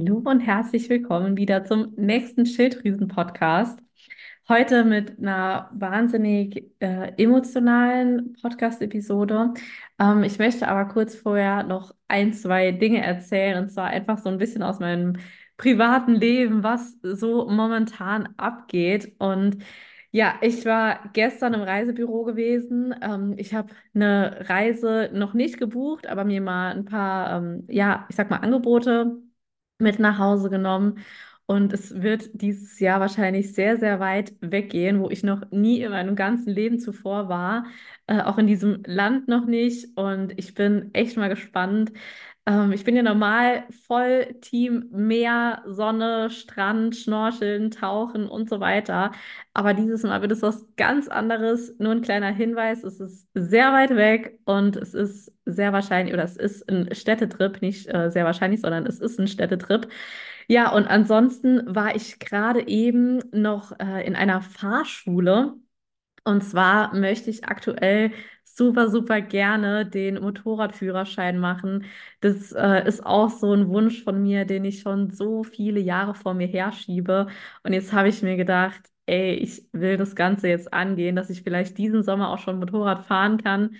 Hallo und herzlich willkommen wieder zum nächsten Schilddrüsen-Podcast. Heute mit einer wahnsinnig äh, emotionalen Podcast-Episode. Ähm, ich möchte aber kurz vorher noch ein, zwei Dinge erzählen und zwar einfach so ein bisschen aus meinem privaten Leben, was so momentan abgeht. Und ja, ich war gestern im Reisebüro gewesen. Ähm, ich habe eine Reise noch nicht gebucht, aber mir mal ein paar, ähm, ja, ich sag mal, Angebote mit nach Hause genommen. Und es wird dieses Jahr wahrscheinlich sehr, sehr weit weggehen, wo ich noch nie in meinem ganzen Leben zuvor war, äh, auch in diesem Land noch nicht. Und ich bin echt mal gespannt. Ähm, ich bin ja normal voll Team Meer, Sonne, Strand, Schnorcheln, Tauchen und so weiter. Aber dieses Mal wird es was ganz anderes. Nur ein kleiner Hinweis, es ist sehr weit weg und es ist sehr wahrscheinlich, oder es ist ein Städtetrip, nicht äh, sehr wahrscheinlich, sondern es ist ein Städtetrip. Ja, und ansonsten war ich gerade eben noch äh, in einer Fahrschule. Und zwar möchte ich aktuell super, super gerne den Motorradführerschein machen. Das äh, ist auch so ein Wunsch von mir, den ich schon so viele Jahre vor mir herschiebe. Und jetzt habe ich mir gedacht, ey, ich will das Ganze jetzt angehen, dass ich vielleicht diesen Sommer auch schon Motorrad fahren kann.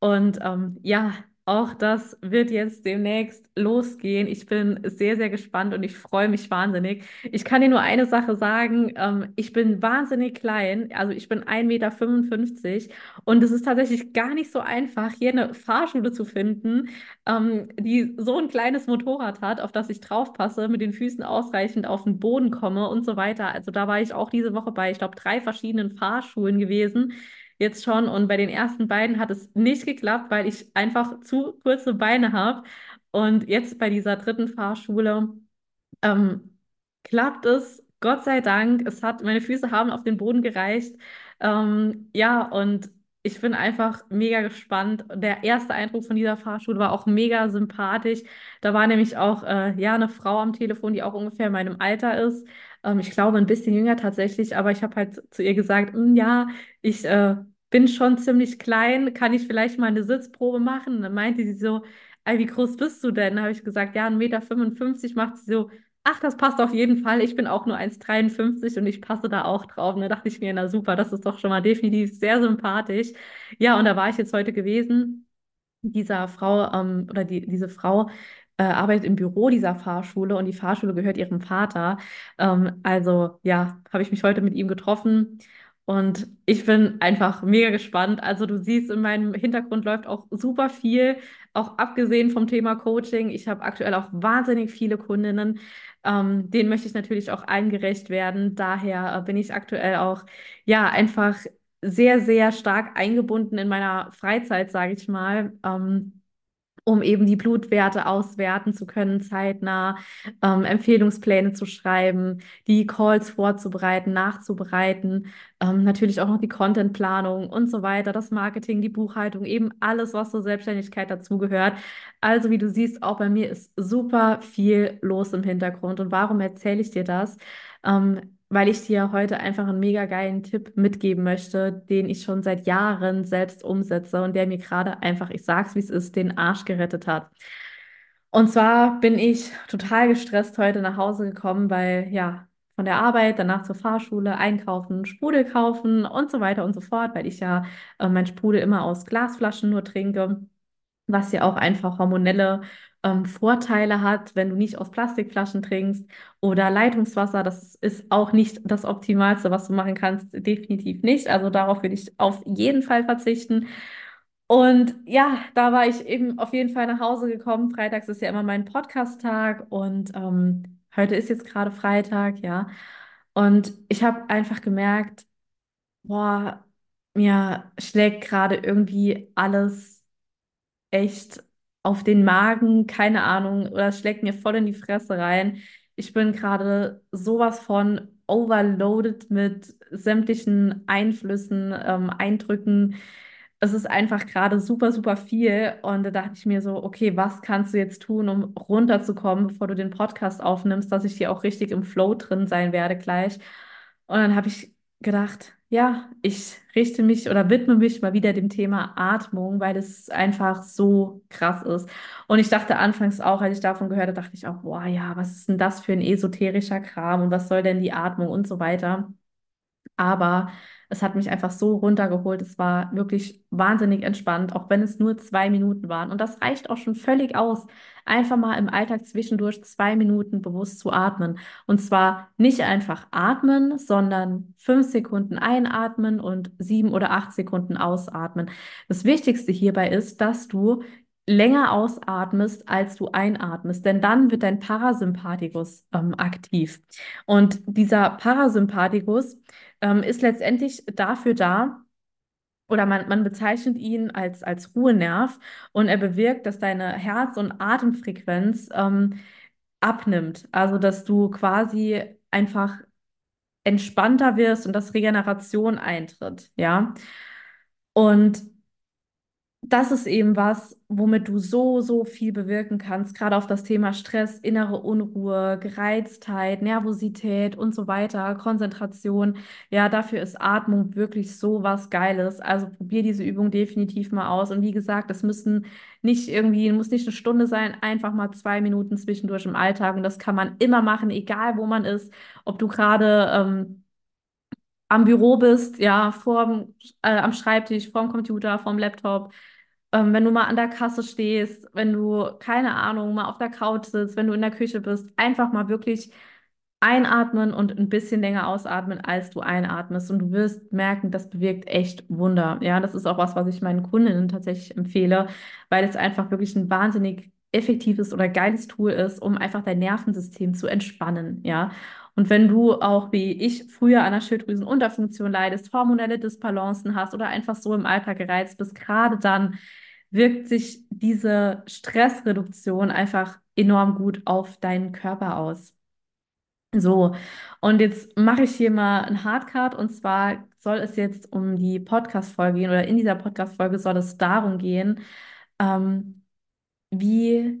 Und ähm, ja, auch das wird jetzt demnächst losgehen. Ich bin sehr, sehr gespannt und ich freue mich wahnsinnig. Ich kann dir nur eine Sache sagen. Ähm, ich bin wahnsinnig klein. Also ich bin 1,55 Meter und es ist tatsächlich gar nicht so einfach, hier eine Fahrschule zu finden, ähm, die so ein kleines Motorrad hat, auf das ich draufpasse, mit den Füßen ausreichend auf den Boden komme und so weiter. Also da war ich auch diese Woche bei, ich glaube, drei verschiedenen Fahrschulen gewesen jetzt schon. Und bei den ersten beiden hat es nicht geklappt, weil ich einfach zu kurze Beine habe. Und jetzt bei dieser dritten Fahrschule ähm, klappt es, Gott sei Dank. Es hat, meine Füße haben auf den Boden gereicht. Ähm, ja, und ich bin einfach mega gespannt. Der erste Eindruck von dieser Fahrschule war auch mega sympathisch. Da war nämlich auch äh, ja eine Frau am Telefon, die auch ungefähr in meinem Alter ist. Ähm, ich glaube, ein bisschen jünger tatsächlich, aber ich habe halt zu ihr gesagt, "Mm, ja, ich äh, bin schon ziemlich klein, kann ich vielleicht mal eine Sitzprobe machen? Und dann meinte sie so, wie groß bist du denn? Habe ich gesagt, ja, 1,55 Meter, macht sie so, ach, das passt auf jeden Fall. Ich bin auch nur 1,53 und ich passe da auch drauf. Und da dachte ich mir, na super, das ist doch schon mal definitiv sehr sympathisch. Ja, und da war ich jetzt heute gewesen. Dieser Frau ähm, oder die, diese Frau äh, arbeitet im Büro dieser Fahrschule und die Fahrschule gehört ihrem Vater. Ähm, also ja, habe ich mich heute mit ihm getroffen. Und ich bin einfach mega gespannt. Also du siehst, in meinem Hintergrund läuft auch super viel, auch abgesehen vom Thema Coaching. Ich habe aktuell auch wahnsinnig viele Kundinnen. Ähm, denen möchte ich natürlich auch allen gerecht werden. Daher äh, bin ich aktuell auch ja einfach sehr, sehr stark eingebunden in meiner Freizeit, sage ich mal. Ähm, um eben die Blutwerte auswerten zu können, zeitnah ähm, Empfehlungspläne zu schreiben, die Calls vorzubereiten, nachzubereiten, ähm, natürlich auch noch die Contentplanung und so weiter, das Marketing, die Buchhaltung, eben alles, was zur Selbstständigkeit dazugehört. Also wie du siehst, auch bei mir ist super viel los im Hintergrund. Und warum erzähle ich dir das? Ähm, weil ich dir heute einfach einen mega geilen Tipp mitgeben möchte, den ich schon seit Jahren selbst umsetze und der mir gerade einfach, ich sag's wie es ist, den Arsch gerettet hat. Und zwar bin ich total gestresst heute nach Hause gekommen, weil ja, von der Arbeit, danach zur Fahrschule, einkaufen, Sprudel kaufen und so weiter und so fort, weil ich ja äh, mein Sprudel immer aus Glasflaschen nur trinke, was ja auch einfach hormonelle ähm, Vorteile hat, wenn du nicht aus Plastikflaschen trinkst oder Leitungswasser. Das ist auch nicht das Optimalste, was du machen kannst. Definitiv nicht. Also darauf würde ich auf jeden Fall verzichten. Und ja, da war ich eben auf jeden Fall nach Hause gekommen. Freitags ist ja immer mein Podcast-Tag und ähm, heute ist jetzt gerade Freitag, ja. Und ich habe einfach gemerkt, boah, mir schlägt gerade irgendwie alles echt auf den Magen, keine Ahnung, oder es schlägt mir voll in die Fresse rein. Ich bin gerade sowas von overloaded mit sämtlichen Einflüssen, ähm, Eindrücken. Es ist einfach gerade super, super viel. Und da dachte ich mir so, okay, was kannst du jetzt tun, um runterzukommen, bevor du den Podcast aufnimmst, dass ich hier auch richtig im Flow drin sein werde gleich. Und dann habe ich gedacht, ja, ich richte mich oder widme mich mal wieder dem Thema Atmung, weil es einfach so krass ist. Und ich dachte anfangs auch, als ich davon gehört habe, dachte ich auch, boah, ja, was ist denn das für ein esoterischer Kram und was soll denn die Atmung und so weiter. Aber es hat mich einfach so runtergeholt. Es war wirklich wahnsinnig entspannt, auch wenn es nur zwei Minuten waren. Und das reicht auch schon völlig aus, einfach mal im Alltag zwischendurch zwei Minuten bewusst zu atmen. Und zwar nicht einfach atmen, sondern fünf Sekunden einatmen und sieben oder acht Sekunden ausatmen. Das Wichtigste hierbei ist, dass du länger ausatmest, als du einatmest, denn dann wird dein Parasympathikus ähm, aktiv. Und dieser Parasympathikus ähm, ist letztendlich dafür da, oder man, man bezeichnet ihn als, als Ruhenerv und er bewirkt, dass deine Herz- und Atemfrequenz ähm, abnimmt. Also, dass du quasi einfach entspannter wirst und dass Regeneration eintritt, ja. Und das ist eben was, womit du so, so viel bewirken kannst, gerade auf das Thema Stress, innere Unruhe, Gereiztheit, Nervosität und so weiter, Konzentration. Ja, dafür ist Atmung wirklich so was Geiles. Also probier diese Übung definitiv mal aus. Und wie gesagt, das müssen nicht irgendwie, muss nicht eine Stunde sein, einfach mal zwei Minuten zwischendurch im Alltag. Und das kann man immer machen, egal wo man ist, ob du gerade ähm, am Büro bist, ja, vorm, äh, am Schreibtisch, vorm Computer, vorm Laptop ähm, wenn du mal an der Kasse stehst, wenn du, keine Ahnung, mal auf der Couch sitzt, wenn du in der Küche bist, einfach mal wirklich einatmen und ein bisschen länger ausatmen, als du einatmest. Und du wirst merken, das bewirkt echt Wunder. Ja, das ist auch was, was ich meinen Kundinnen tatsächlich empfehle, weil es einfach wirklich ein wahnsinnig effektives oder geiles Tool ist, um einfach dein Nervensystem zu entspannen. Ja. Und wenn du auch wie ich früher an einer Schilddrüsenunterfunktion leidest, hormonelle Disbalancen hast oder einfach so im Alltag gereizt bist, gerade dann wirkt sich diese Stressreduktion einfach enorm gut auf deinen Körper aus. So, und jetzt mache ich hier mal ein Hardcard und zwar soll es jetzt um die Podcast-Folge gehen oder in dieser Podcast-Folge soll es darum gehen, ähm, wie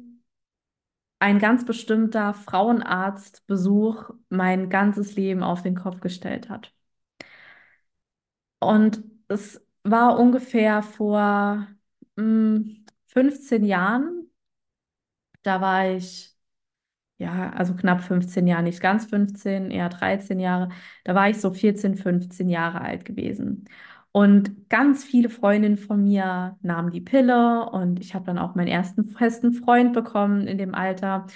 ein ganz bestimmter Frauenarztbesuch mein ganzes Leben auf den Kopf gestellt hat. Und es war ungefähr vor mh, 15 Jahren. Da war ich, ja, also knapp 15 Jahre, nicht ganz 15, eher 13 Jahre. Da war ich so 14, 15 Jahre alt gewesen. Und ganz viele Freundinnen von mir nahmen die Pille und ich habe dann auch meinen ersten festen Freund bekommen in dem Alter.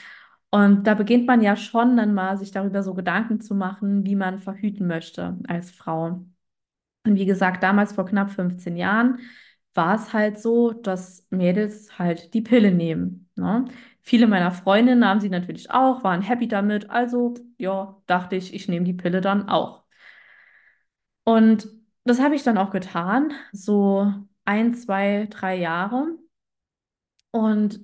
Und da beginnt man ja schon dann mal, sich darüber so Gedanken zu machen, wie man verhüten möchte als Frau. Und wie gesagt, damals vor knapp 15 Jahren war es halt so, dass Mädels halt die Pille nehmen. Ne? Viele meiner Freundinnen nahmen sie natürlich auch, waren happy damit. Also, ja, dachte ich, ich nehme die Pille dann auch. Und das habe ich dann auch getan, so ein, zwei, drei Jahre. Und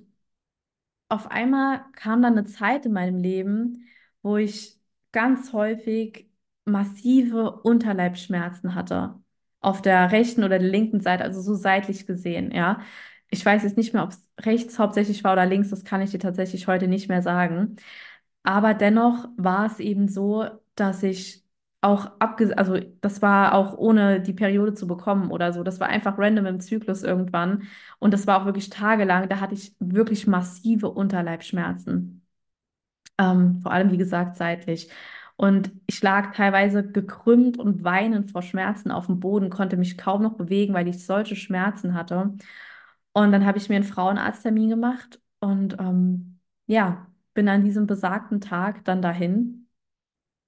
auf einmal kam dann eine Zeit in meinem Leben, wo ich ganz häufig massive Unterleibsschmerzen hatte. Auf der rechten oder der linken Seite, also so seitlich gesehen, ja. Ich weiß jetzt nicht mehr, ob es rechts hauptsächlich war oder links, das kann ich dir tatsächlich heute nicht mehr sagen. Aber dennoch war es eben so, dass ich auch abge, also das war auch ohne die Periode zu bekommen oder so. Das war einfach random im Zyklus irgendwann. Und das war auch wirklich tagelang. Da hatte ich wirklich massive Unterleibsschmerzen. Ähm, vor allem, wie gesagt, seitlich. Und ich lag teilweise gekrümmt und weinend vor Schmerzen auf dem Boden, konnte mich kaum noch bewegen, weil ich solche Schmerzen hatte. Und dann habe ich mir einen Frauenarzttermin gemacht und ähm, ja, bin an diesem besagten Tag dann dahin.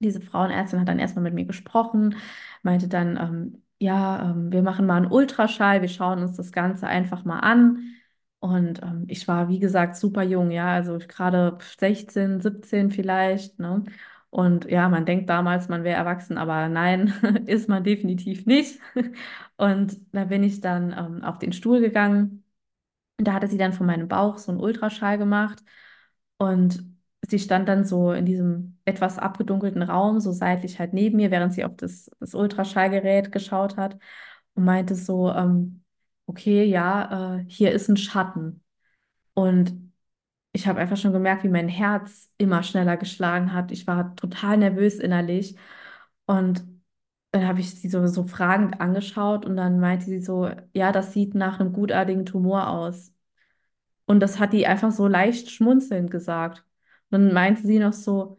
Diese Frauenärztin hat dann erstmal mit mir gesprochen, meinte dann, ähm, ja, ähm, wir machen mal einen Ultraschall, wir schauen uns das Ganze einfach mal an. Und ähm, ich war, wie gesagt, super jung, ja, also gerade 16, 17 vielleicht, ne? Und ja, man denkt damals, man wäre erwachsen, aber nein, ist man definitiv nicht. Und da bin ich dann ähm, auf den Stuhl gegangen. Da hatte sie dann von meinem Bauch so einen Ultraschall gemacht. Und sie stand dann so in diesem etwas abgedunkelten Raum, so seitlich halt neben mir, während sie auf das, das Ultraschallgerät geschaut hat und meinte so, ähm, okay, ja, äh, hier ist ein Schatten. Und ich habe einfach schon gemerkt, wie mein Herz immer schneller geschlagen hat. Ich war total nervös innerlich. Und dann habe ich sie so, so fragend angeschaut und dann meinte sie so, ja, das sieht nach einem gutartigen Tumor aus. Und das hat die einfach so leicht schmunzelnd gesagt. Und dann meinte sie noch so,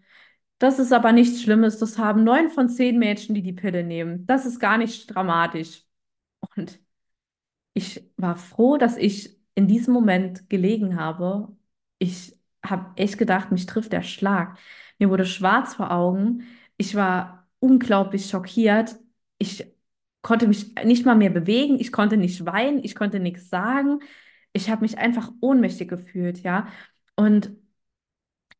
das ist aber nichts Schlimmes, das haben neun von zehn Mädchen, die die Pille nehmen. Das ist gar nicht dramatisch. Und ich war froh, dass ich in diesem Moment gelegen habe. Ich habe echt gedacht, mich trifft der Schlag. Mir wurde schwarz vor Augen. Ich war unglaublich schockiert. Ich konnte mich nicht mal mehr bewegen. Ich konnte nicht weinen. Ich konnte nichts sagen. Ich habe mich einfach ohnmächtig gefühlt, ja. Und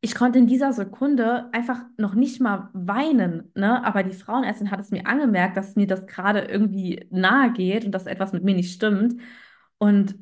ich konnte in dieser Sekunde einfach noch nicht mal weinen, ne? Aber die Frauenärztin hat es mir angemerkt, dass mir das gerade irgendwie nahe geht und dass etwas mit mir nicht stimmt. Und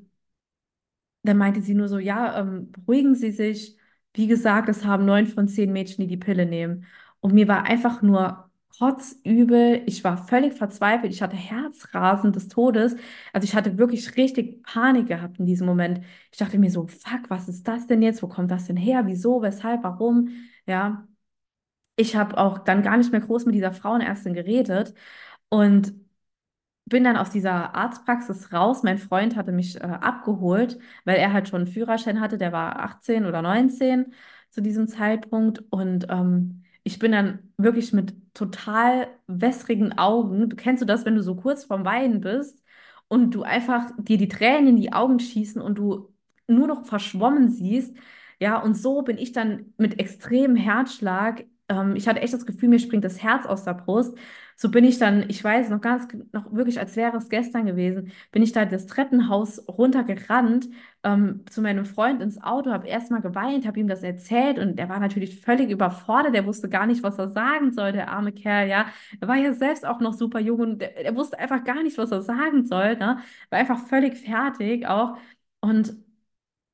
dann meinte sie nur so, ja, ähm, beruhigen Sie sich. Wie gesagt, es haben neun von zehn Mädchen, die die Pille nehmen. Und mir war einfach nur kotzübel. Ich war völlig verzweifelt. Ich hatte Herzrasen des Todes. Also ich hatte wirklich richtig Panik gehabt in diesem Moment. Ich dachte mir so, fuck, was ist das denn jetzt? Wo kommt das denn her? Wieso? Weshalb? Warum? Ja. Ich habe auch dann gar nicht mehr groß mit dieser Frauenärztin geredet. Und bin dann aus dieser Arztpraxis raus. Mein Freund hatte mich äh, abgeholt, weil er halt schon einen Führerschein hatte. Der war 18 oder 19 zu diesem Zeitpunkt. Und ähm, ich bin dann wirklich mit total wässrigen Augen. Du kennst du das, wenn du so kurz vorm Weinen bist und du einfach dir die Tränen in die Augen schießen und du nur noch verschwommen siehst. Ja, und so bin ich dann mit extremem Herzschlag. Ähm, ich hatte echt das Gefühl, mir springt das Herz aus der Brust. So bin ich dann, ich weiß noch ganz, noch wirklich, als wäre es gestern gewesen, bin ich da das Treppenhaus runtergerannt, ähm, zu meinem Freund ins Auto, habe erstmal geweint, habe ihm das erzählt und er war natürlich völlig überfordert, er wusste gar nicht, was er sagen soll, der arme Kerl, ja. Er war ja selbst auch noch super jung und er, er wusste einfach gar nicht, was er sagen soll, ne? War einfach völlig fertig auch und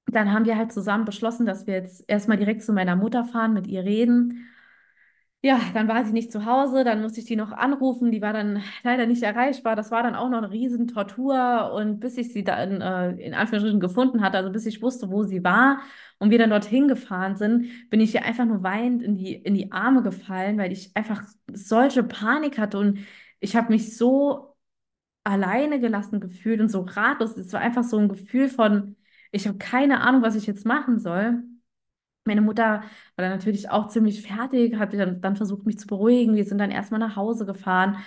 dann haben wir halt zusammen beschlossen, dass wir jetzt erstmal direkt zu meiner Mutter fahren, mit ihr reden. Ja, dann war sie nicht zu Hause, dann musste ich die noch anrufen, die war dann leider nicht erreichbar. Das war dann auch noch eine riesen Tortur und bis ich sie dann äh, in Anführungsstrichen gefunden hatte, also bis ich wusste, wo sie war und wir dann dorthin gefahren sind, bin ich ihr einfach nur weinend in die, in die Arme gefallen, weil ich einfach solche Panik hatte und ich habe mich so alleine gelassen gefühlt und so ratlos. Es war einfach so ein Gefühl von, ich habe keine Ahnung, was ich jetzt machen soll. Meine Mutter war dann natürlich auch ziemlich fertig, hat dann, dann versucht, mich zu beruhigen. Wir sind dann erstmal nach Hause gefahren.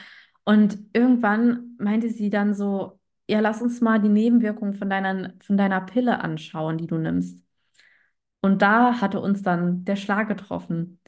Und irgendwann meinte sie dann so, ja, lass uns mal die Nebenwirkungen von deiner, von deiner Pille anschauen, die du nimmst. Und da hatte uns dann der Schlag getroffen.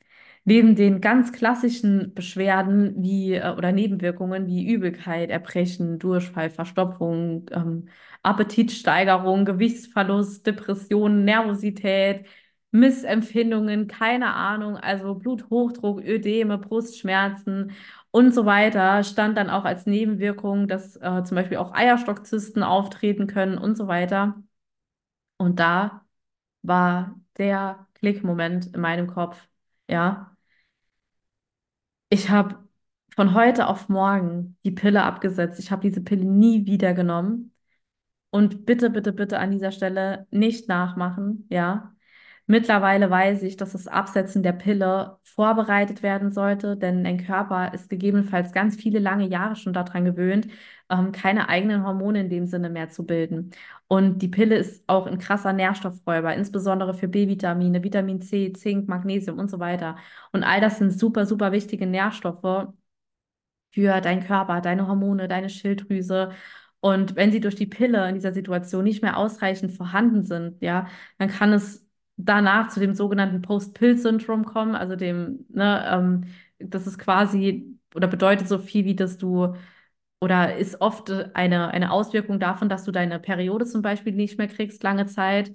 Neben den ganz klassischen Beschwerden wie äh, oder Nebenwirkungen wie Übelkeit, Erbrechen, Durchfall, Verstopfung, ähm, Appetitsteigerung, Gewichtsverlust, Depressionen, Nervosität, Missempfindungen, keine Ahnung, also Bluthochdruck, Ödeme, Brustschmerzen und so weiter, stand dann auch als Nebenwirkung, dass äh, zum Beispiel auch Eierstockzysten auftreten können und so weiter. Und da war der Klickmoment in meinem Kopf, ja. Ich habe von heute auf morgen die Pille abgesetzt. Ich habe diese Pille nie wieder genommen. Und bitte, bitte, bitte an dieser Stelle nicht nachmachen, ja. Mittlerweile weiß ich, dass das Absetzen der Pille vorbereitet werden sollte, denn dein Körper ist gegebenenfalls ganz viele lange Jahre schon daran gewöhnt, ähm, keine eigenen Hormone in dem Sinne mehr zu bilden. Und die Pille ist auch ein krasser Nährstoffräuber, insbesondere für B-Vitamine, Vitamin C, Zink, Magnesium und so weiter. Und all das sind super, super wichtige Nährstoffe für deinen Körper, deine Hormone, deine Schilddrüse. Und wenn sie durch die Pille in dieser Situation nicht mehr ausreichend vorhanden sind, ja, dann kann es danach zu dem sogenannten Post-Pill-Syndrom kommen, also dem, ne, ähm, das ist quasi oder bedeutet so viel wie, dass du oder ist oft eine, eine Auswirkung davon, dass du deine Periode zum Beispiel nicht mehr kriegst, lange Zeit,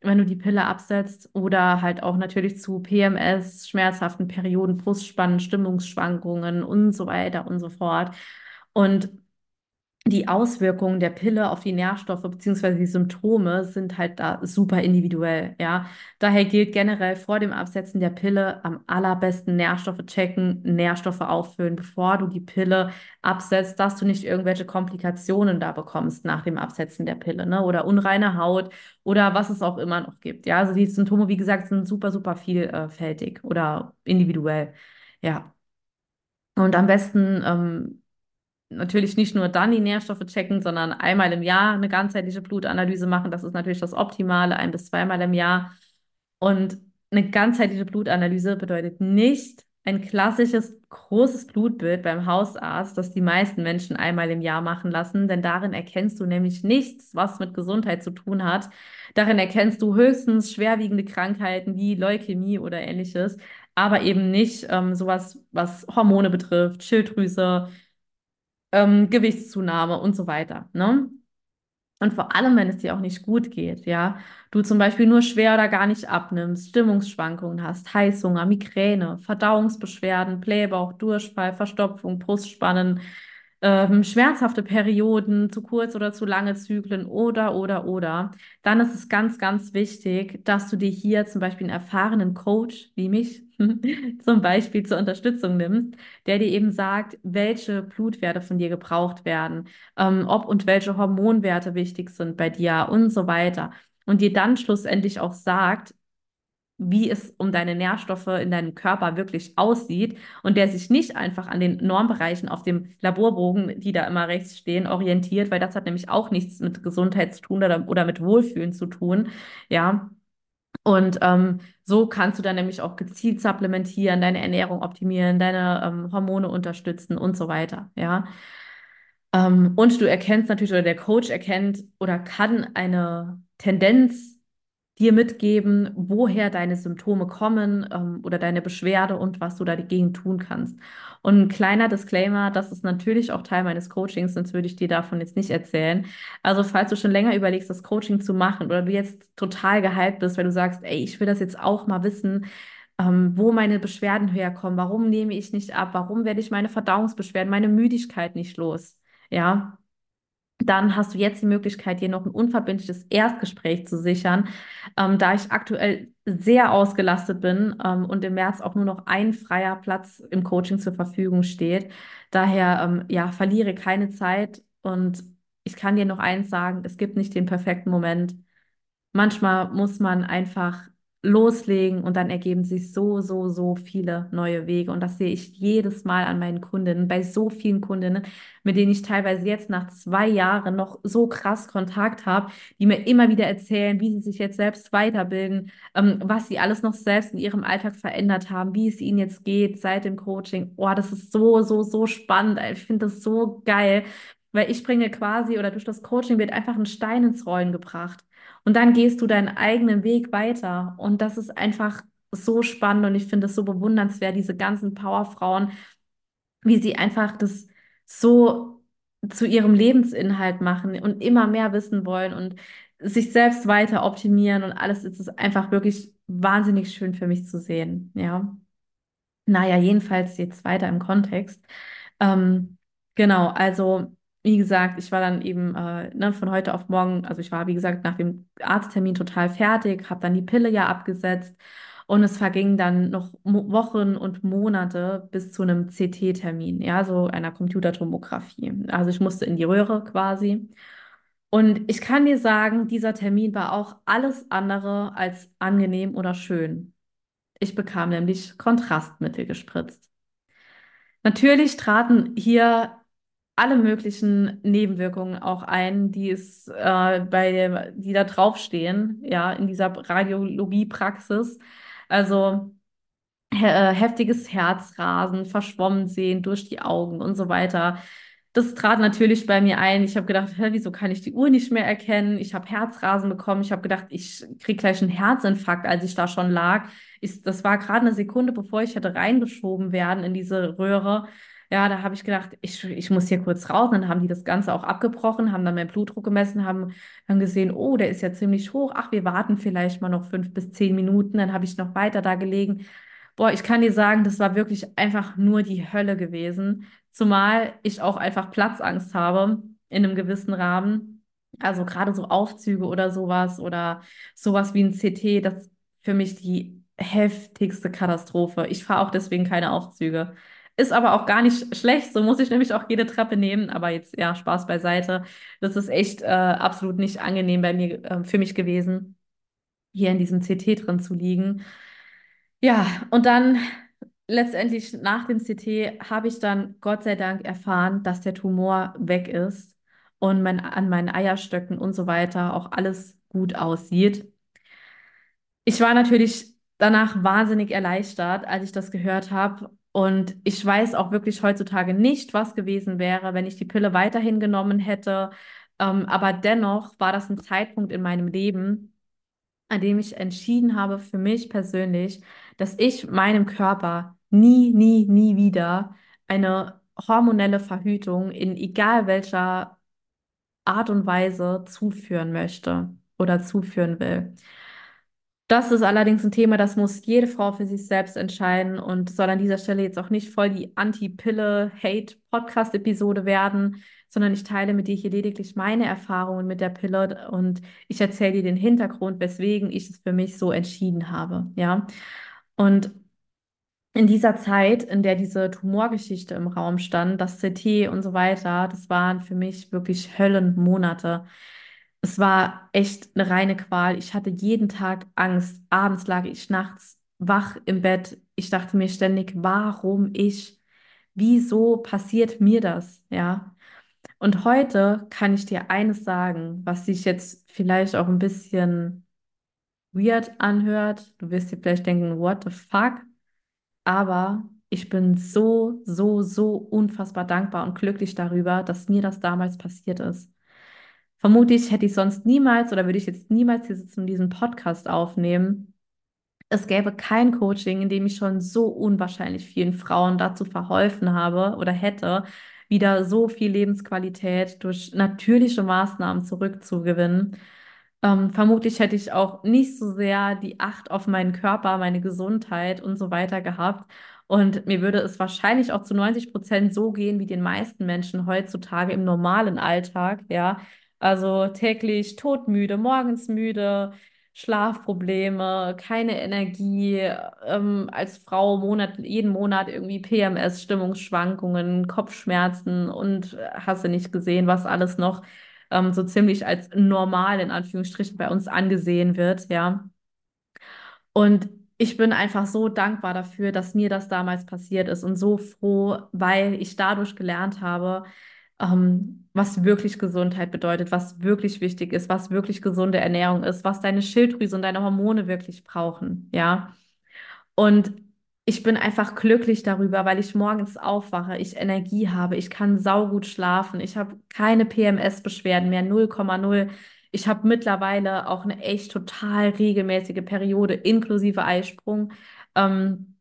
wenn du die Pille absetzt, oder halt auch natürlich zu PMS, schmerzhaften Perioden, Brustspannen, Stimmungsschwankungen und so weiter und so fort. Und die Auswirkungen der Pille auf die Nährstoffe beziehungsweise die Symptome sind halt da super individuell, ja. Daher gilt generell vor dem Absetzen der Pille am allerbesten Nährstoffe checken, Nährstoffe auffüllen, bevor du die Pille absetzt, dass du nicht irgendwelche Komplikationen da bekommst nach dem Absetzen der Pille, ne? Oder unreine Haut oder was es auch immer noch gibt, ja. Also die Symptome, wie gesagt, sind super, super vielfältig oder individuell, ja. Und am besten ähm, natürlich nicht nur dann die Nährstoffe checken, sondern einmal im Jahr eine ganzheitliche Blutanalyse machen. Das ist natürlich das Optimale, ein bis zweimal im Jahr. Und eine ganzheitliche Blutanalyse bedeutet nicht ein klassisches großes Blutbild beim Hausarzt, das die meisten Menschen einmal im Jahr machen lassen, denn darin erkennst du nämlich nichts, was mit Gesundheit zu tun hat. Darin erkennst du höchstens schwerwiegende Krankheiten wie Leukämie oder ähnliches, aber eben nicht ähm, sowas, was Hormone betrifft, Schilddrüse, ähm, Gewichtszunahme und so weiter. Ne? Und vor allem, wenn es dir auch nicht gut geht, ja, du zum Beispiel nur schwer oder gar nicht abnimmst, Stimmungsschwankungen hast, Heißhunger, Migräne, Verdauungsbeschwerden, Blähbauch, Durchfall, Verstopfung, Brustspannen, ähm, schmerzhafte Perioden, zu kurz oder zu lange Zyklen oder, oder, oder, dann ist es ganz, ganz wichtig, dass du dir hier zum Beispiel einen erfahrenen Coach wie mich zum Beispiel zur Unterstützung nimmst, der dir eben sagt, welche Blutwerte von dir gebraucht werden, ähm, ob und welche Hormonwerte wichtig sind bei dir und so weiter. Und dir dann schlussendlich auch sagt, wie es um deine Nährstoffe in deinem Körper wirklich aussieht und der sich nicht einfach an den Normbereichen auf dem Laborbogen, die da immer rechts stehen, orientiert, weil das hat nämlich auch nichts mit Gesundheit zu tun oder, oder mit Wohlfühlen zu tun. Ja. Und ähm, so kannst du dann nämlich auch gezielt supplementieren, deine Ernährung optimieren, deine ähm, Hormone unterstützen und so weiter. Ja. Ähm, und du erkennst natürlich, oder der Coach erkennt oder kann eine Tendenz dir mitgeben, woher deine Symptome kommen, ähm, oder deine Beschwerde und was du dagegen tun kannst. Und ein kleiner Disclaimer, das ist natürlich auch Teil meines Coachings, sonst würde ich dir davon jetzt nicht erzählen. Also falls du schon länger überlegst, das Coaching zu machen oder du jetzt total gehypt bist, weil du sagst, ey, ich will das jetzt auch mal wissen, ähm, wo meine Beschwerden herkommen, warum nehme ich nicht ab, warum werde ich meine Verdauungsbeschwerden, meine Müdigkeit nicht los, ja, dann hast du jetzt die Möglichkeit, dir noch ein unverbindliches Erstgespräch zu sichern. Ähm, da ich aktuell sehr ausgelastet bin ähm, und im März auch nur noch ein freier Platz im Coaching zur Verfügung steht. Daher, ähm, ja, verliere keine Zeit und ich kann dir noch eins sagen, es gibt nicht den perfekten Moment. Manchmal muss man einfach loslegen und dann ergeben sich so, so, so viele neue Wege. Und das sehe ich jedes Mal an meinen Kundinnen, bei so vielen Kundinnen, mit denen ich teilweise jetzt nach zwei Jahren noch so krass Kontakt habe, die mir immer wieder erzählen, wie sie sich jetzt selbst weiterbilden, ähm, was sie alles noch selbst in ihrem Alltag verändert haben, wie es ihnen jetzt geht seit dem Coaching. Oh, das ist so, so, so spannend. Ich finde das so geil, weil ich bringe quasi oder durch das Coaching wird einfach ein Stein ins Rollen gebracht. Und dann gehst du deinen eigenen Weg weiter. Und das ist einfach so spannend und ich finde es so bewundernswert, diese ganzen Powerfrauen, wie sie einfach das so zu ihrem Lebensinhalt machen und immer mehr wissen wollen und sich selbst weiter optimieren und alles. Es ist einfach wirklich wahnsinnig schön für mich zu sehen. Ja. Naja, jedenfalls jetzt weiter im Kontext. Ähm, genau, also wie gesagt, ich war dann eben äh, ne, von heute auf morgen, also ich war, wie gesagt, nach dem Arzttermin total fertig, habe dann die Pille ja abgesetzt und es vergingen dann noch Mo Wochen und Monate bis zu einem CT-Termin, ja, so einer Computertomographie. Also ich musste in die Röhre quasi. Und ich kann dir sagen, dieser Termin war auch alles andere als angenehm oder schön. Ich bekam nämlich Kontrastmittel gespritzt. Natürlich traten hier alle möglichen Nebenwirkungen auch ein, die es äh, bei die da draufstehen, ja, in dieser Radiologiepraxis. Also he äh, heftiges Herzrasen, verschwommen sehen durch die Augen und so weiter. Das trat natürlich bei mir ein. Ich habe gedacht, wieso kann ich die Uhr nicht mehr erkennen? Ich habe Herzrasen bekommen. Ich habe gedacht, ich kriege gleich einen Herzinfarkt, als ich da schon lag. Ich, das war gerade eine Sekunde, bevor ich hätte reingeschoben werden in diese Röhre. Ja, da habe ich gedacht, ich, ich muss hier kurz raus. Und dann haben die das Ganze auch abgebrochen, haben dann meinen Blutdruck gemessen, haben dann gesehen, oh, der ist ja ziemlich hoch. Ach, wir warten vielleicht mal noch fünf bis zehn Minuten. Dann habe ich noch weiter da gelegen. Boah, ich kann dir sagen, das war wirklich einfach nur die Hölle gewesen. Zumal ich auch einfach Platzangst habe in einem gewissen Rahmen. Also gerade so Aufzüge oder sowas oder sowas wie ein CT, das ist für mich die heftigste Katastrophe. Ich fahre auch deswegen keine Aufzüge. Ist aber auch gar nicht schlecht, so muss ich nämlich auch jede Treppe nehmen. Aber jetzt, ja, Spaß beiseite. Das ist echt äh, absolut nicht angenehm bei mir, äh, für mich gewesen, hier in diesem CT drin zu liegen. Ja, und dann letztendlich nach dem CT habe ich dann Gott sei Dank erfahren, dass der Tumor weg ist und mein, an meinen Eierstöcken und so weiter auch alles gut aussieht. Ich war natürlich danach wahnsinnig erleichtert, als ich das gehört habe. Und ich weiß auch wirklich heutzutage nicht, was gewesen wäre, wenn ich die Pille weiterhin genommen hätte. Ähm, aber dennoch war das ein Zeitpunkt in meinem Leben, an dem ich entschieden habe für mich persönlich, dass ich meinem Körper nie, nie, nie wieder eine hormonelle Verhütung in egal welcher Art und Weise zuführen möchte oder zuführen will. Das ist allerdings ein Thema, das muss jede Frau für sich selbst entscheiden und soll an dieser Stelle jetzt auch nicht voll die Anti-Pille-Hate-Podcast-Episode werden, sondern ich teile mit dir hier lediglich meine Erfahrungen mit der Pille und ich erzähle dir den Hintergrund, weswegen ich es für mich so entschieden habe, ja. Und in dieser Zeit, in der diese Tumorgeschichte im Raum stand, das CT und so weiter, das waren für mich wirklich Höllenmonate. Es war echt eine reine Qual. Ich hatte jeden Tag Angst. Abends lag ich nachts wach im Bett. Ich dachte mir ständig, warum ich? Wieso passiert mir das? Ja. Und heute kann ich dir eines sagen, was sich jetzt vielleicht auch ein bisschen weird anhört. Du wirst dir vielleicht denken, what the fuck? Aber ich bin so, so, so unfassbar dankbar und glücklich darüber, dass mir das damals passiert ist. Vermutlich hätte ich sonst niemals oder würde ich jetzt niemals hier sitzen und diesen Podcast aufnehmen. Es gäbe kein Coaching, in dem ich schon so unwahrscheinlich vielen Frauen dazu verholfen habe oder hätte, wieder so viel Lebensqualität durch natürliche Maßnahmen zurückzugewinnen. Ähm, vermutlich hätte ich auch nicht so sehr die Acht auf meinen Körper, meine Gesundheit und so weiter gehabt. Und mir würde es wahrscheinlich auch zu 90 Prozent so gehen wie den meisten Menschen heutzutage im normalen Alltag, ja. Also täglich todmüde, morgens müde, Schlafprobleme, keine Energie, ähm, als Frau Monat, jeden Monat irgendwie PMS, Stimmungsschwankungen, Kopfschmerzen und äh, hast du nicht gesehen, was alles noch ähm, so ziemlich als normal in Anführungsstrichen bei uns angesehen wird, ja. Und ich bin einfach so dankbar dafür, dass mir das damals passiert ist und so froh, weil ich dadurch gelernt habe, ähm, was wirklich Gesundheit bedeutet, was wirklich wichtig ist, was wirklich gesunde Ernährung ist, was deine Schilddrüse und deine Hormone wirklich brauchen, ja. Und ich bin einfach glücklich darüber, weil ich morgens aufwache, ich Energie habe, ich kann saugut schlafen, ich habe keine PMS-Beschwerden mehr, 0,0. Ich habe mittlerweile auch eine echt total regelmäßige Periode inklusive Eisprung. Ähm,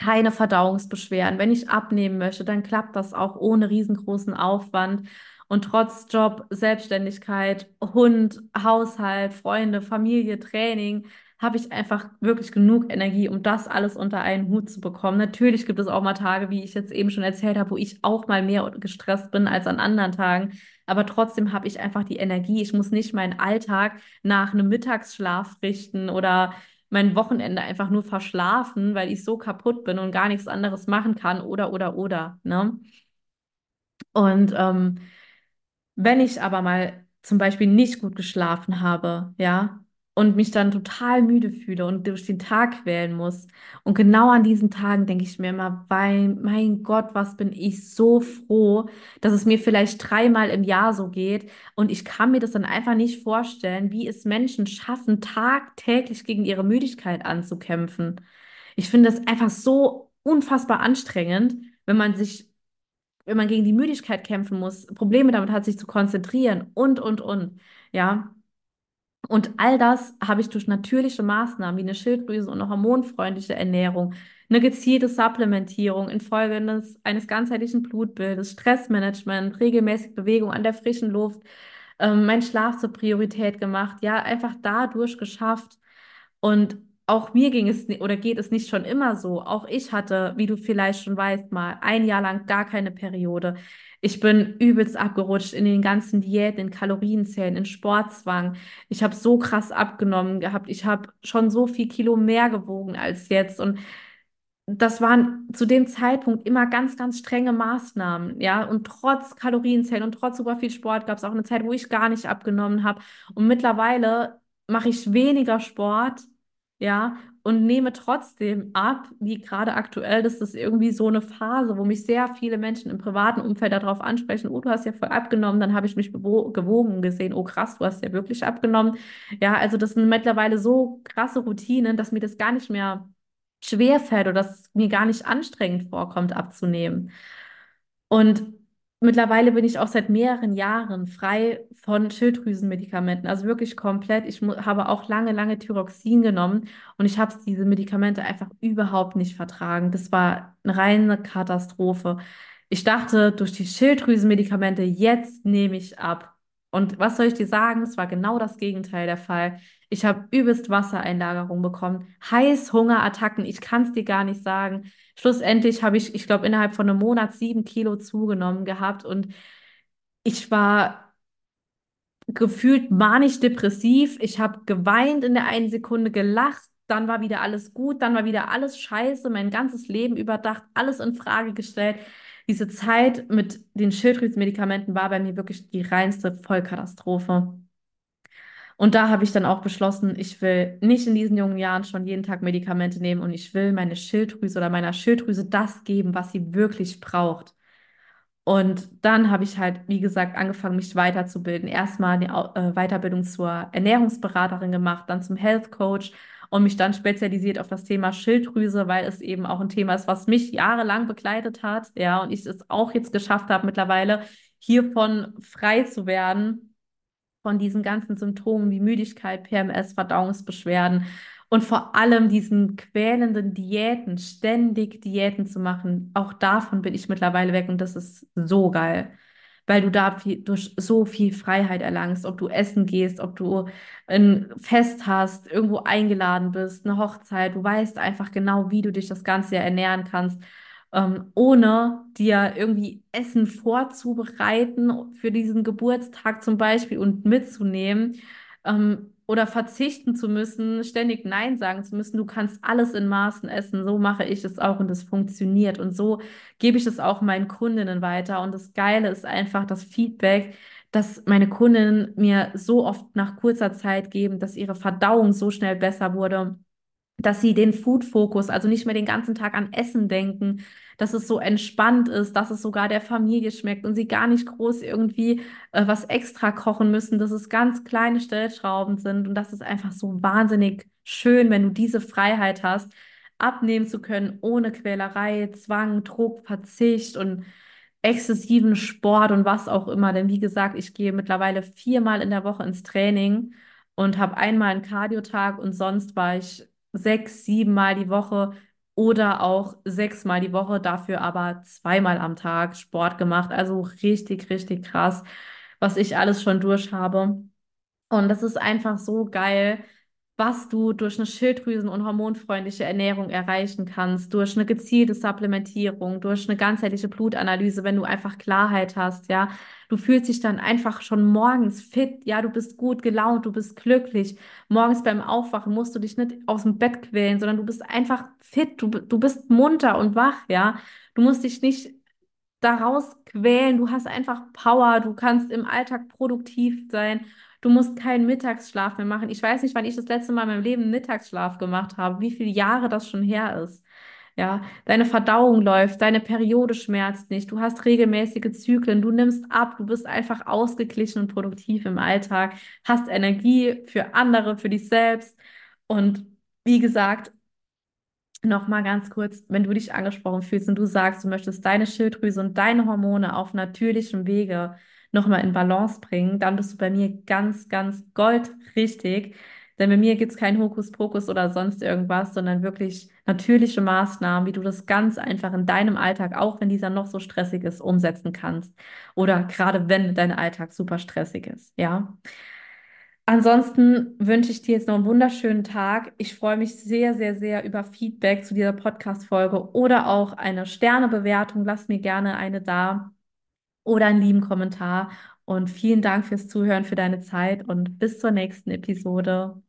keine Verdauungsbeschwerden. Wenn ich abnehmen möchte, dann klappt das auch ohne riesengroßen Aufwand. Und trotz Job, Selbstständigkeit, Hund, Haushalt, Freunde, Familie, Training, habe ich einfach wirklich genug Energie, um das alles unter einen Hut zu bekommen. Natürlich gibt es auch mal Tage, wie ich jetzt eben schon erzählt habe, wo ich auch mal mehr gestresst bin als an anderen Tagen. Aber trotzdem habe ich einfach die Energie. Ich muss nicht meinen Alltag nach einem Mittagsschlaf richten oder mein Wochenende einfach nur verschlafen, weil ich so kaputt bin und gar nichts anderes machen kann oder, oder, oder. Ne? Und ähm, wenn ich aber mal zum Beispiel nicht gut geschlafen habe, ja, und mich dann total müde fühle und durch den Tag quälen muss. Und genau an diesen Tagen denke ich mir immer, weil, mein Gott, was bin ich so froh, dass es mir vielleicht dreimal im Jahr so geht. Und ich kann mir das dann einfach nicht vorstellen, wie es Menschen schaffen, tagtäglich gegen ihre Müdigkeit anzukämpfen. Ich finde das einfach so unfassbar anstrengend, wenn man sich wenn man gegen die Müdigkeit kämpfen muss, Probleme damit hat, sich zu konzentrieren und, und, und. Ja. Und all das habe ich durch natürliche Maßnahmen wie eine Schilddrüse und eine hormonfreundliche Ernährung, eine gezielte Supplementierung infolge eines, eines ganzheitlichen Blutbildes, Stressmanagement, regelmäßig Bewegung an der frischen Luft, ähm, mein Schlaf zur Priorität gemacht, ja, einfach dadurch geschafft. Und auch mir ging es oder geht es nicht schon immer so. Auch ich hatte, wie du vielleicht schon weißt, mal ein Jahr lang gar keine Periode. Ich bin übelst abgerutscht in den ganzen Diäten, in Kalorienzählen, in Sportzwang. Ich habe so krass abgenommen gehabt. Ich habe schon so viel Kilo mehr gewogen als jetzt. Und das waren zu dem Zeitpunkt immer ganz, ganz strenge Maßnahmen, ja. Und trotz Kalorienzählen und trotz super viel Sport gab es auch eine Zeit, wo ich gar nicht abgenommen habe. Und mittlerweile mache ich weniger Sport ja, und nehme trotzdem ab, wie gerade aktuell, das ist irgendwie so eine Phase, wo mich sehr viele Menschen im privaten Umfeld darauf ansprechen, oh, du hast ja voll abgenommen, dann habe ich mich gewogen und gesehen, oh krass, du hast ja wirklich abgenommen. Ja, also das sind mittlerweile so krasse Routinen, dass mir das gar nicht mehr schwerfällt oder dass es mir gar nicht anstrengend vorkommt, abzunehmen. Und mittlerweile bin ich auch seit mehreren Jahren frei von Schilddrüsenmedikamenten, also wirklich komplett. Ich habe auch lange, lange Thyroxin genommen und ich habe diese Medikamente einfach überhaupt nicht vertragen. Das war eine reine Katastrophe. Ich dachte, durch die Schilddrüsenmedikamente, jetzt nehme ich ab. Und was soll ich dir sagen? Es war genau das Gegenteil der Fall. Ich habe übelst Wassereinlagerung bekommen, Heißhungerattacken, ich kann es dir gar nicht sagen. Schlussendlich habe ich, ich glaube, innerhalb von einem Monat sieben Kilo zugenommen gehabt und ich war gefühlt manisch-depressiv. Ich habe geweint in der einen Sekunde, gelacht, dann war wieder alles gut, dann war wieder alles scheiße, mein ganzes Leben überdacht, alles in Frage gestellt. Diese Zeit mit den Schilddrüsenmedikamenten war bei mir wirklich die reinste Vollkatastrophe. Und da habe ich dann auch beschlossen, ich will nicht in diesen jungen Jahren schon jeden Tag Medikamente nehmen und ich will meine Schilddrüse oder meiner Schilddrüse das geben, was sie wirklich braucht. Und dann habe ich halt, wie gesagt, angefangen, mich weiterzubilden. Erstmal eine äh, Weiterbildung zur Ernährungsberaterin gemacht, dann zum Health Coach und mich dann spezialisiert auf das Thema Schilddrüse, weil es eben auch ein Thema ist, was mich jahrelang begleitet hat. Ja, und ich es auch jetzt geschafft habe, mittlerweile hiervon frei zu werden von diesen ganzen Symptomen wie Müdigkeit, PMS, Verdauungsbeschwerden und vor allem diesen quälenden Diäten, ständig Diäten zu machen. Auch davon bin ich mittlerweile weg und das ist so geil, weil du da viel, durch so viel Freiheit erlangst, ob du essen gehst, ob du ein Fest hast, irgendwo eingeladen bist, eine Hochzeit, du weißt einfach genau, wie du dich das ganze Jahr ernähren kannst ähm, ohne dir irgendwie Essen vorzubereiten für diesen Geburtstag zum Beispiel und mitzunehmen ähm, oder verzichten zu müssen, ständig Nein sagen zu müssen. Du kannst alles in Maßen essen. So mache ich es auch und das funktioniert. Und so gebe ich es auch meinen Kundinnen weiter. Und das Geile ist einfach das Feedback, dass meine Kundinnen mir so oft nach kurzer Zeit geben, dass ihre Verdauung so schnell besser wurde dass sie den Food-Fokus, also nicht mehr den ganzen Tag an Essen denken, dass es so entspannt ist, dass es sogar der Familie schmeckt und sie gar nicht groß irgendwie äh, was extra kochen müssen, dass es ganz kleine Stellschrauben sind und das ist einfach so wahnsinnig schön, wenn du diese Freiheit hast, abnehmen zu können ohne Quälerei, Zwang, Druck, Verzicht und exzessiven Sport und was auch immer. Denn wie gesagt, ich gehe mittlerweile viermal in der Woche ins Training und habe einmal einen Cardiotag und sonst war ich sechs, sieben Mal die Woche oder auch sechsmal die Woche, dafür aber zweimal am Tag Sport gemacht. Also richtig, richtig krass, was ich alles schon durch habe. Und das ist einfach so geil, was du durch eine schilddrüsen- und hormonfreundliche Ernährung erreichen kannst, durch eine gezielte Supplementierung, durch eine ganzheitliche Blutanalyse, wenn du einfach Klarheit hast, ja. Du fühlst dich dann einfach schon morgens fit, ja, du bist gut gelaunt, du bist glücklich. Morgens beim Aufwachen musst du dich nicht aus dem Bett quälen, sondern du bist einfach fit, du, du bist munter und wach, ja. Du musst dich nicht daraus quälen, du hast einfach Power, du kannst im Alltag produktiv sein Du musst keinen Mittagsschlaf mehr machen. Ich weiß nicht, wann ich das letzte Mal in meinem Leben Mittagsschlaf gemacht habe, wie viele Jahre das schon her ist. Ja, deine Verdauung läuft, deine Periode schmerzt nicht, du hast regelmäßige Zyklen, du nimmst ab, du bist einfach ausgeglichen und produktiv im Alltag, hast Energie für andere, für dich selbst. Und wie gesagt, Nochmal ganz kurz, wenn du dich angesprochen fühlst und du sagst, du möchtest deine Schilddrüse und deine Hormone auf natürlichem Wege nochmal in Balance bringen, dann bist du bei mir ganz, ganz goldrichtig. Denn bei mir gibt es kein Hokuspokus oder sonst irgendwas, sondern wirklich natürliche Maßnahmen, wie du das ganz einfach in deinem Alltag, auch wenn dieser noch so stressig ist, umsetzen kannst. Oder gerade wenn dein Alltag super stressig ist, ja. Ansonsten wünsche ich dir jetzt noch einen wunderschönen Tag. Ich freue mich sehr, sehr, sehr über Feedback zu dieser Podcast-Folge oder auch eine Sternebewertung. Lass mir gerne eine da oder einen lieben Kommentar. Und vielen Dank fürs Zuhören, für deine Zeit und bis zur nächsten Episode.